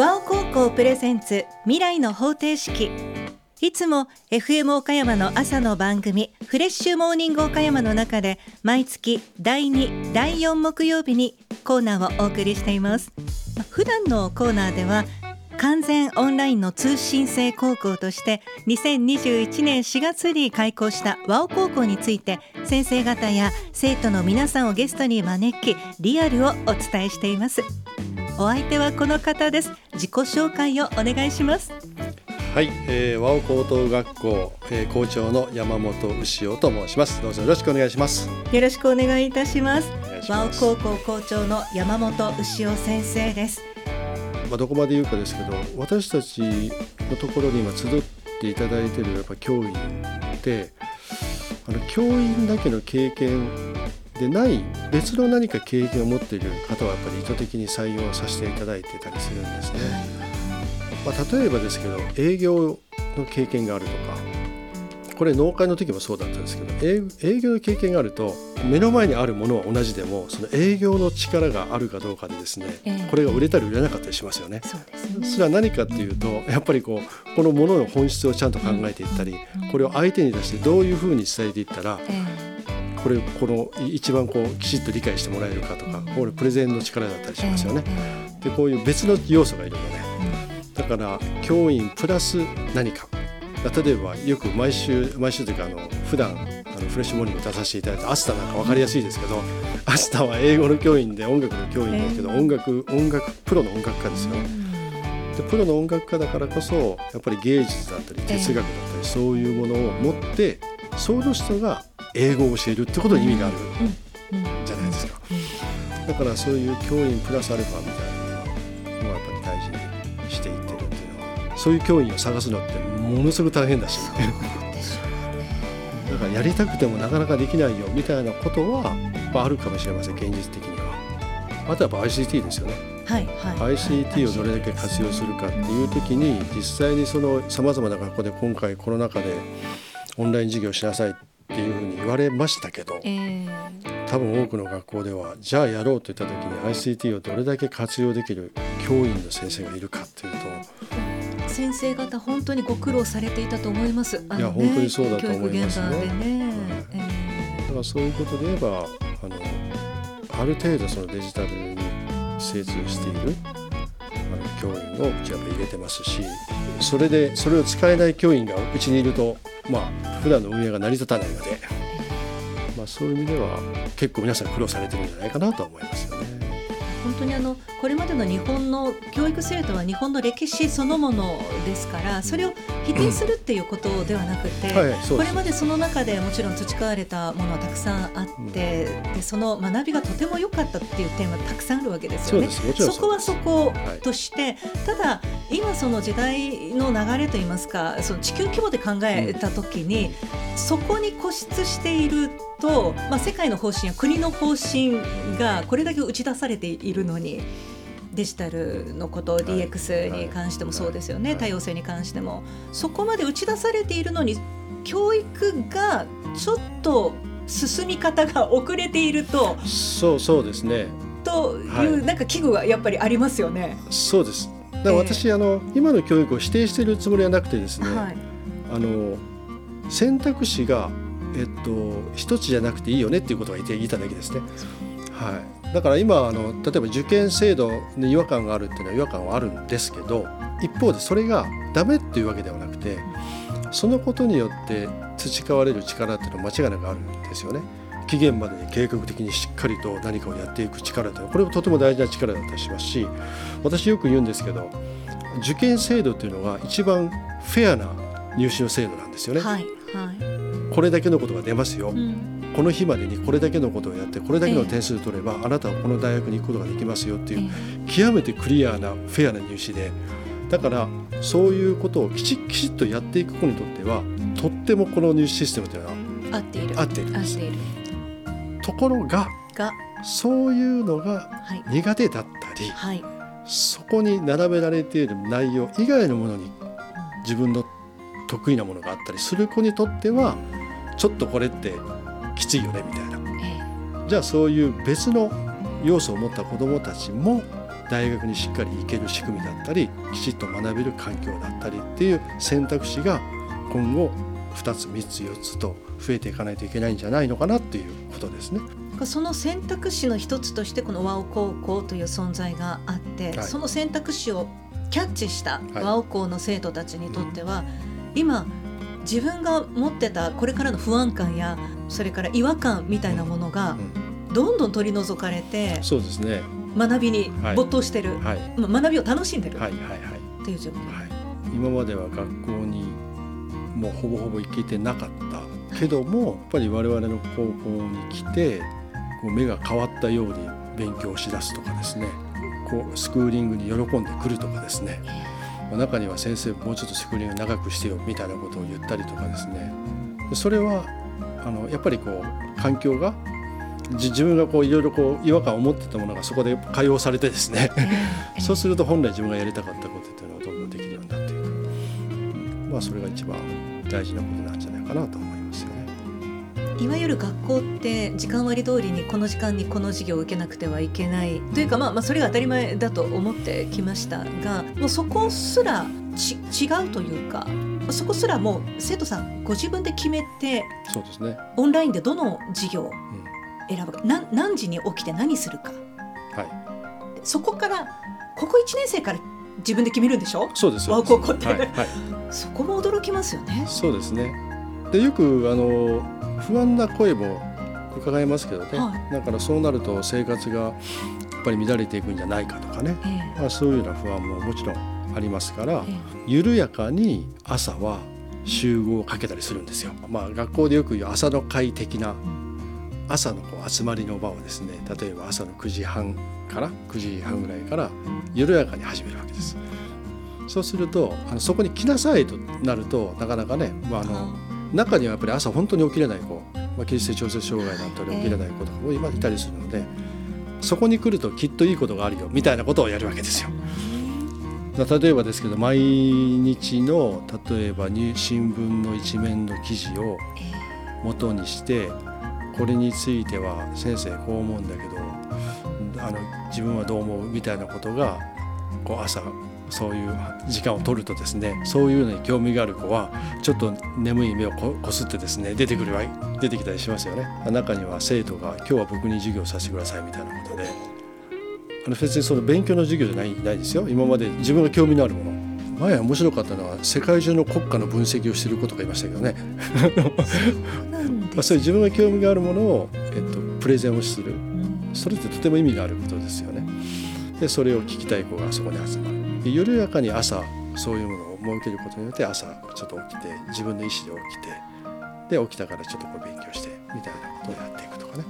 和尾高校プレゼンツ未来の方程式。いつも FM 岡山の朝の番組フレッシュモーニング岡山の中で毎月第2第4木曜日にコーナーをお送りしています。普段のコーナーでは完全オンラインの通信制高校として2021年4月に開校した和尾高校について先生方や生徒の皆さんをゲストに招きリアルをお伝えしています。お相手はこの方です。自己紹介をお願いします。はい、えー、和尾高等学校、えー、校長の山本牛尾と申します。どうぞよろしくお願いします。よろしくお願いいたします。和尾高校校長の山本牛尾先生です。まあ、どこまで言うかですけど私たちのところに今集っていただいているやっぱ教員ってあの教員だけの経験でない別の何か経験を持っている方はやっぱり意図的に採用させていただいてたりするんですね。まあ、例えばですけど営業の経験があるとかこれ農会の時もそうだったんですけど営業の経験があると目の前にあるものは同じでもその営業の力があるかどうかでですね、えー、これが売れたり売れなかったりしますよね。それは何かっていうとやっぱりこうこのものの本質をちゃんと考えていったり、うん、これを相手に出してどういうふうに伝えていったら、えー、これこの一番こうきちっと理解してもらえるかとか、これプレゼンの力だったりしますよね。でこういう別の要素がいるので、だから教員プラス何か。例えばよく毎週毎週というかあの普段あのフレッシュモーニング出させていただいてアスタなんか分かりやすいですけど、アスタは英語の教員で音楽の教員ですけど、音楽音楽プロの音楽家ですよ。でプロの音楽家だからこそやっぱり芸術だったり哲学だったり、そういうものを持ってその人が英語を教えるってことに意味があるじゃないですか。だからそういう教員プラスアルファみたいなのはやっぱり大事にしていってるっていうのはそういう教員を探すのってものすごく大変だし、だからやりたくてもなかなかできないよみたいなことはあるかもしれません現実的には。あとはやっぱ ICT ですよね。はいはい、ICT をどれだけ活用するかっていう時に実際にそのさまざまな学校で今回コロナ禍でオンライン授業しなさいっていうふうに言われましたけど、えー、多分多くの学校ではじゃあやろうといった時に ICT をどれだけ活用できる教員の先生がいるかっていうと先生方本当にご苦労されていたと思います。ね、いや本当にそうだと思いますね。ねえー、だからそういうことで言えばあのある程度そのデジタルに精通している教員をうちは入れてますしそれでそれを使えない教員がうちにいるとまあ普段の運営が成り立たないので、まあ、そういう意味では結構皆さん苦労されてるんじゃないかなと思いますよね。本当にあのこれまでの日本の教育制度は日本の歴史そのものですからそれを否定するっていうことではなくて、はい、これまでその中でもちろん培われたものはたくさんあって、うん、でその学びがとても良かったっていう点はたくさんあるわけですよね。そこはそことして、はい、ただ今その時代の流れといいますかその地球規模で考えた時に、うん、そこに固執していると、まあ、世界の方針や国の方針がこれだけ打ち出されているのに。デジタルのこと DX に関してもそうですよね、多様性に関しても。そこまで打ち出されているのに教育がちょっと進み方が遅れているとそうそうですね。という、なんか危惧はやっぱりありますよね。そうです。だから私、え。ー、あの今の教育を否定しているつもりはなくてですね、はい、あの選択肢がえっと、一つじゃなくていいよねっていうことが言いただけですね。はい、だから今あの例えば受験制度に違和感があるっていうのは違和感はあるんですけど一方でそれがダメっていうわけではなくてそのことによって培われる力っていうのは間違いなくあるんですよね。期限までに計画的にしっかりと何かをやっていく力というのはこれもとても大事な力だったりしますし私よく言うんですけど受験制度っていうのが一番フェアな入試の制度なんですよね。はいはいこれだけのことが出ますよ、うん、この日までにこれだけのことをやってこれだけの点数を取れば、あなたはこの大学に行くことができますよっていう、極めてクリアなフェアな入試で。だからそういうことをきちきちっとやっていく子にとってはとってもこの入試システムというのは合っている。合っている。ところがそういうのが苦手だったり、はい、そこに並べられている内容以外のものに自分の得意なものがあったりする子にとってはちょっとこれってきついよねみたいな、ええ、じゃあそういう別の要素を持った子どもたちも大学にしっかり行ける仕組みだったりきちっと学べる環境だったりっていう選択肢が今後2つ3つ4つと増えていかないといけないんじゃないのかなっていうことですね。その選択肢の一つとしてこの和尾高校という存在があって、はい、その選択肢をキャッチした和尾校の生徒たちにとっては、はい、今自分が持ってたこれからの不安感やそれから違和感みたいなものがどんどん取り除かれて、うん、そうですね。学びに没頭してる、はい、学びを楽しんでる。っていう状況、はい、今までは学校にもうほぼほぼ行けてなかったけどもやっぱり我々の高校に来てこう目が変わったように勉強しだすとかですね。こうスクーリングに喜んでくるとかですね中には先生もうちょっとスクーリング長くしてよみたいなことを言ったりとかですね。それはあのやっぱりこう環境が自分がこういろいろこう違和感を持ってたものがそこで解放されてですね。そうすると本来自分がやりたかったことっていうのはどんどんできるようになっていく、まあ、それが一番大事なことなんじゃないかなと。いわゆる学校って時間割通りにこの時間にこの授業を受けなくてはいけないというか、まあ、まあそれが当たり前だと思ってきましたがもうそこすらち違うというかそこすらもう生徒さんご自分で決めてそうですね。オンラインでどの授業を選ぶか、うん、何時に起きて何するか、はい、そこからここ1年生から自分で決めるんでしょ？そうです高校って、はいはい、そこも驚きますよね。そうですねでよくあの不安な声も伺いますけどね、はい、だからそうなると生活がやっぱり乱れていくんじゃないかとかね、えー、まあ、そういうような不安ももちろんありますから、えー、緩やかに朝は集合をかけたりするんですよ。まあ、学校でよく言う朝の会的な朝のこう集まりの場をですね例えば朝の9時半から9時半ぐらいから緩やかに始めるわけです。そうするとあのそこに来なさいとなるとなかなかね、まあ、あの中にはやっぱり朝本当に起きれない子、まあ、起立性調節障害だったり起きれない子とかも今いたりするのでそこに来るときっといいことがあるよみたいなことをやるわけですよ。例えばですけど毎日の例えば新聞の一面の記事を元にしてこれについては先生こう思うんだけどあの自分はどう思う？みたいなことがこう朝そういう時間を取るとですねそういうのに興味がある子はちょっと眠い目をこすってですね出てくる出てきたりしますよね。中には生徒が今日は僕に授業させてくださいみたいなことで。あの別にその勉強の授業じゃないないですよ。今まで自分が興味のあるもの。前面白かったのは世界中の国家の分析をしている子とかいましたけどね。そういう自分が興味があるものを、えっと、プレゼンをする。それってとても意味があることですよね。でそれを聞きたい子がそこに集まる緩やかに朝そういうものを設けることによって朝ちょっと起きて自分の意思で起きてで起きたからちょっとこう勉強してみたいなことをやっていくとかね。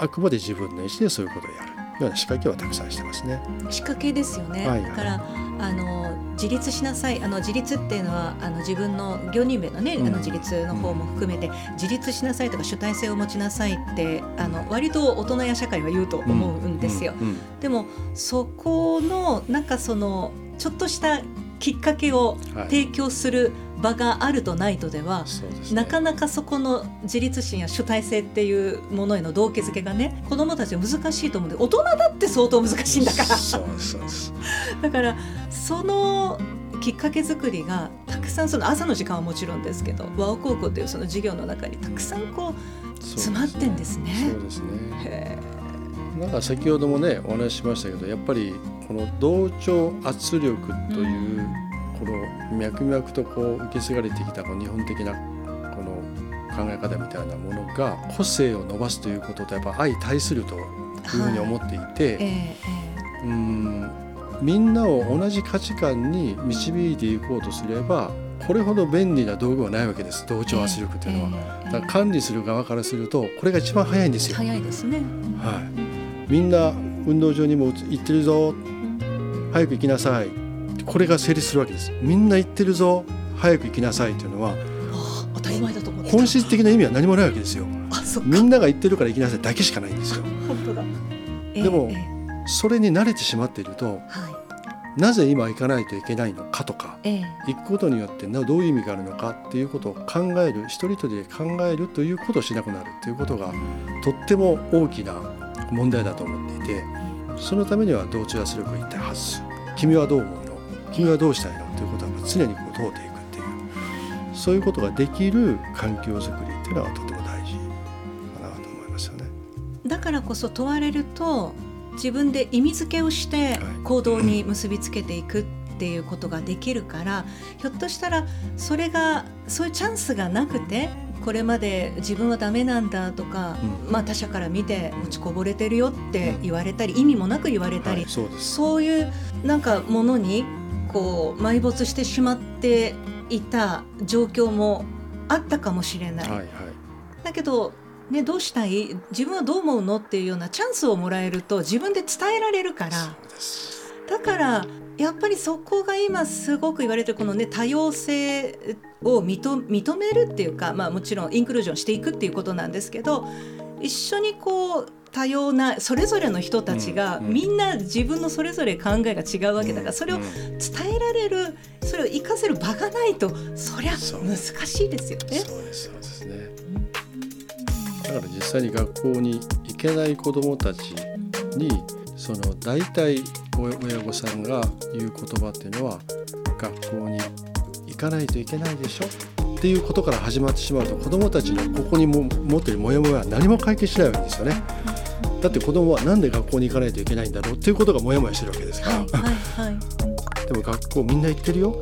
あくまで自分の意思でそういうことをやる。ような仕掛けはたくさんしてますね。仕掛けですよね、はい、だからあの自立しなさい。あの自立っていうのはあの自分の業人名のね、うん、あの自立の方も含めて、自立しなさいとか主体性を持ちなさいってあの割と大人や社会は言うと思うんですよ。でもそこのなんかそのちょっとしたきっかけを提供する場があるとないとでは、はい、なかなかそこの自立心や主体性っていうものへの動機づけがね子どもたちは難しいと思うんで大人だって相当難しいんだから。だからそのきっかけ作りがたくさんその朝の時間はもちろんですけど和尾高校というその授業の中にたくさんこう詰まってんですね。そうですねなんか先ほどもねお話ししましたけどやっぱりこの同調圧力という、この脈々とこう受け継がれてきたこの日本的なこの考え方みたいなものが個性を伸ばすということとやっぱ相対するというふうに思っていて、はい。えー、うんみんなを同じ価値観に導いていこうとすればこれほど便利な道具はないわけです同調圧力というのは、えーえー、だから管理する側からするとこれが一番早いんですよ。早いですね、はい、みんな運動場にも行ってるぞ早く行きなさいこれが成立するわけですみんな行ってるぞ早く行きなさいというのは当たり前だと思本質的な意味は何もないわけですよみんなが言ってるから行きなさいだけしかないんですよ本当だ、でも、えー、それに慣れてしまっていると、はい、なぜ今行かないといけないのかとか、えー、行くことによってどういう意味があるのかっていうことを考える一人一人で考えるということをしなくなるということがとっても大きな問題だと思っていて。そのためには同調圧力が一体発す君はどう思うの？君はどうしたいの？ということは常にこう通っていくっていうそういうことができる環境づくりっていうのはとても大事かなと思いますよね。だからこそ問われると自分で意味付けをして行動に結びつけていくっていうことができるからひょっとしたらそれがそういうチャンスがなくてこれまで自分はダメなんだとか、うん、まあ、他者から見て落ちこぼれてるよって言われたり、うん、意味もなく言われたり、はい、そうそういうなんかものにこう埋没してしまっていた状況もあったかもしれない。はいはい、だけどね、どうしたい？自分はどう思うの？っていうようなチャンスをもらえると自分で伝えられるからだからやっぱりそこが今すごく言われてるこのね多様性を認めるっていうか、まあ、もちろんインクルージョンしていくっていうことなんですけど一緒にこう多様なそれぞれの人たちが、みんな自分のそれぞれ考えが違うわけだから、それを伝えられるそれを活かせる場がないとそりゃ難しいですよね。そうですそうですね。だから実際に学校に行けない子どもたちにその大体親御さんが言う言葉っていうのは学校に行かないといけないでしょ？っていうことから始まってしまうと子どもたちのここにも持ってるモヤモヤは何も解決しないわけですよね。だって子供は何で学校に行かないといけないんだろうっていうことがモヤモヤしてるわけですから、はいはいはい、でも学校みんな行ってるよ。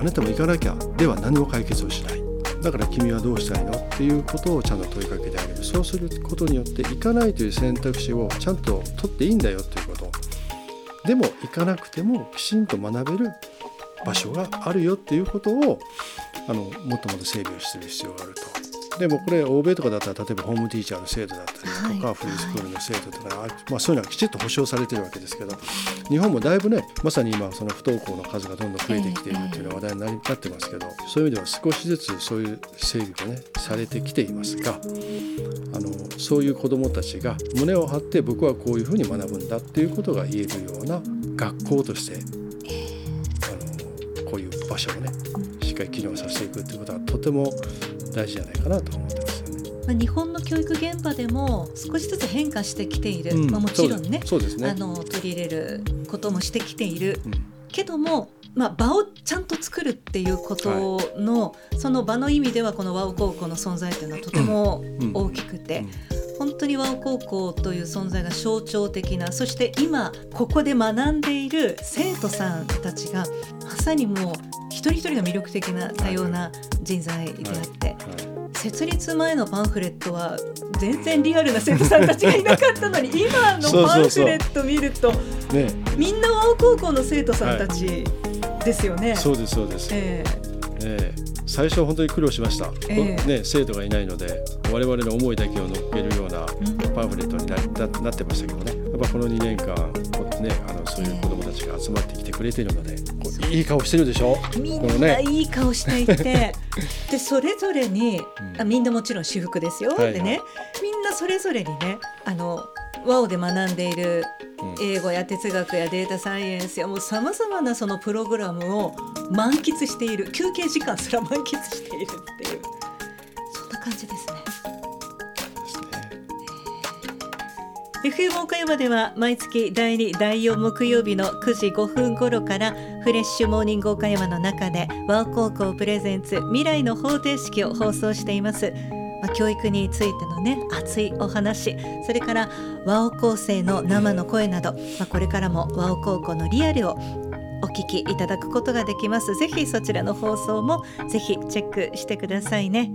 あなたも行かなきゃでは何も解決をしない。だから君はどうしたいの？っていうことをちゃんと問いかけてあげる。そうすることによって行かないという選択肢をちゃんと取っていいんだよっていうでも行かなくてもきちんと学べる場所があるよっていうことをあのもっともっと整備をする必要があると。でもこれ欧米とかだったら例えばホームティーチャーの制度だったりとか、はい、フリースクールの制度とか、まあ、そういうのはきちっと保障されてるわけですけど日本もだいぶねまさに今その不登校の数がどんどん増えてきているっていうのは話題になってますけどそういう意味では少しずつそういう整備がねされてきていますがあのそういう子どもたちが胸を張って僕はこういうふうに学ぶんだっていうことが言えるような学校としてあのこういう場所をねしっかり機能させていくっていうことはとても大事じゃないかなと思ってますよね。まあ、日本の教育現場でも少しずつ変化してきている、うん、まあ、もちろんねそうですね。あの取り入れることもしてきている、うん、けども、まあ、場をちゃんと作るっていうことの、はい、その場の意味ではこのワオ高校の存在というのはとても大きくて。本当にワオ高校という存在が象徴的なそして今ここで学んでいる生徒さんたちがまさにもう一人一人が魅力的な多様な人材であって、設立前のパンフレットは全然リアルな生徒さんたちがいなかったのに今のパンフレット見るとみんなワオ高校の生徒さんたちですよね。そうですそうです、えーえー最初本当に苦労しました、えー、ね、生徒がいないので我々の思いだけを乗っけるようなパンフレットにななってましたけどね。やっぱこの2年間、ね、あのそういう子どもたちが集まってきてくれているので、いい顔してるでしょ？みんないい顔していて。でそれぞれに、あみんなもちろん私服ですよ、はいはい、でねみんなそれぞれにねあの和オで学んでいる英語や哲学やデータサイエンスやもうさまざまなそのプログラムを満喫している。休憩時間すら満喫しているっていう。そんな感じですね。FM 岡山では毎月第2第4木曜日の9時5分頃からフレッシュモーニング岡山の中で和高校プレゼンツ未来の方程式を放送しています。まあ、教育についてのね熱いお話。それから和尾高生の生の声など、まあ、これからも和尾高校のリアルをお聞きいただくことができます。ぜひそちらの放送もぜひチェックしてくださいね。